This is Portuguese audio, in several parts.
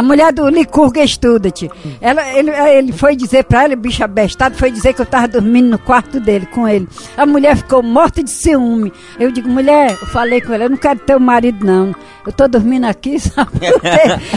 A mulher do Licurga estuda-te. Ela, ele, ele foi dizer pra ela, bicho abestado, foi dizer que eu tava dormindo no quarto dele com ele. A mulher ficou morta de ciúme. Eu digo, mulher, eu falei com ela, eu não quero ter um marido, não. Eu tô dormindo aqui, sabe?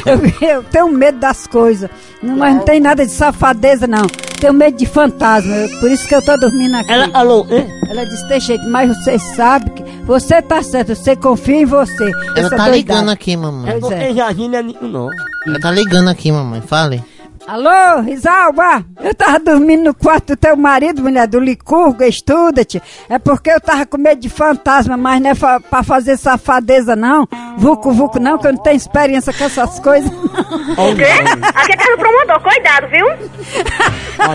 Eu, eu tenho medo das coisas. Não, mas não tem nada de safadeza, não. Tenho medo de fantasma. Por isso que eu tô dormindo aqui. Ela, alô, hein? Ela disse, tem jeito, mas você sabe que você tá certo, você confia em você. Ela Essa tá doidada. ligando aqui, mamãe. Pois é. Porque Jardim não é nenhum, não. Ela tá ligando aqui, mamãe. Fale. Alô, Risalba? Eu tava dormindo no quarto do teu marido, mulher, do Licurgo, estuda-te. É porque eu tava com medo de fantasma, mas não é fa pra fazer safadeza, não. Vucu, vucu, não, que eu não tenho experiência com essas coisas. O quê? Aqui é casa do promotor, cuidado, viu? Tá?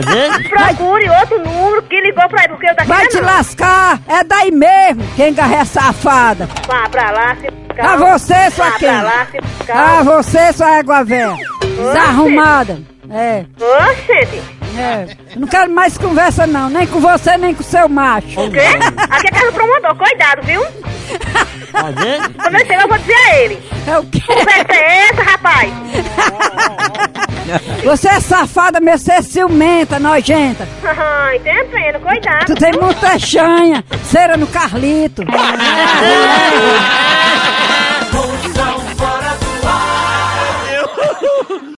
Procure outro número que ligou pra aí, porque eu daqui Vai não. te lascar, é daí mesmo, quem garra é safada. Vá pra lá, se Ah, você, sua Vá quem? pra lá, se Ah, você, sua égua velha. Desarrumada. É, Oxente, é. Eu não quero mais conversa, não, nem com você, nem com seu macho. o quê? Aqui é casa do promotor, cuidado, viu? Tá vendo? Quando eu chegar, eu vou dizer a ele. É o quê? Conversa é essa, rapaz? Você é safada, mesmo, você é ciumenta, nojenta. Ah, Entendendo, cuidado. Tu tem muita chanha, cera no Carlito.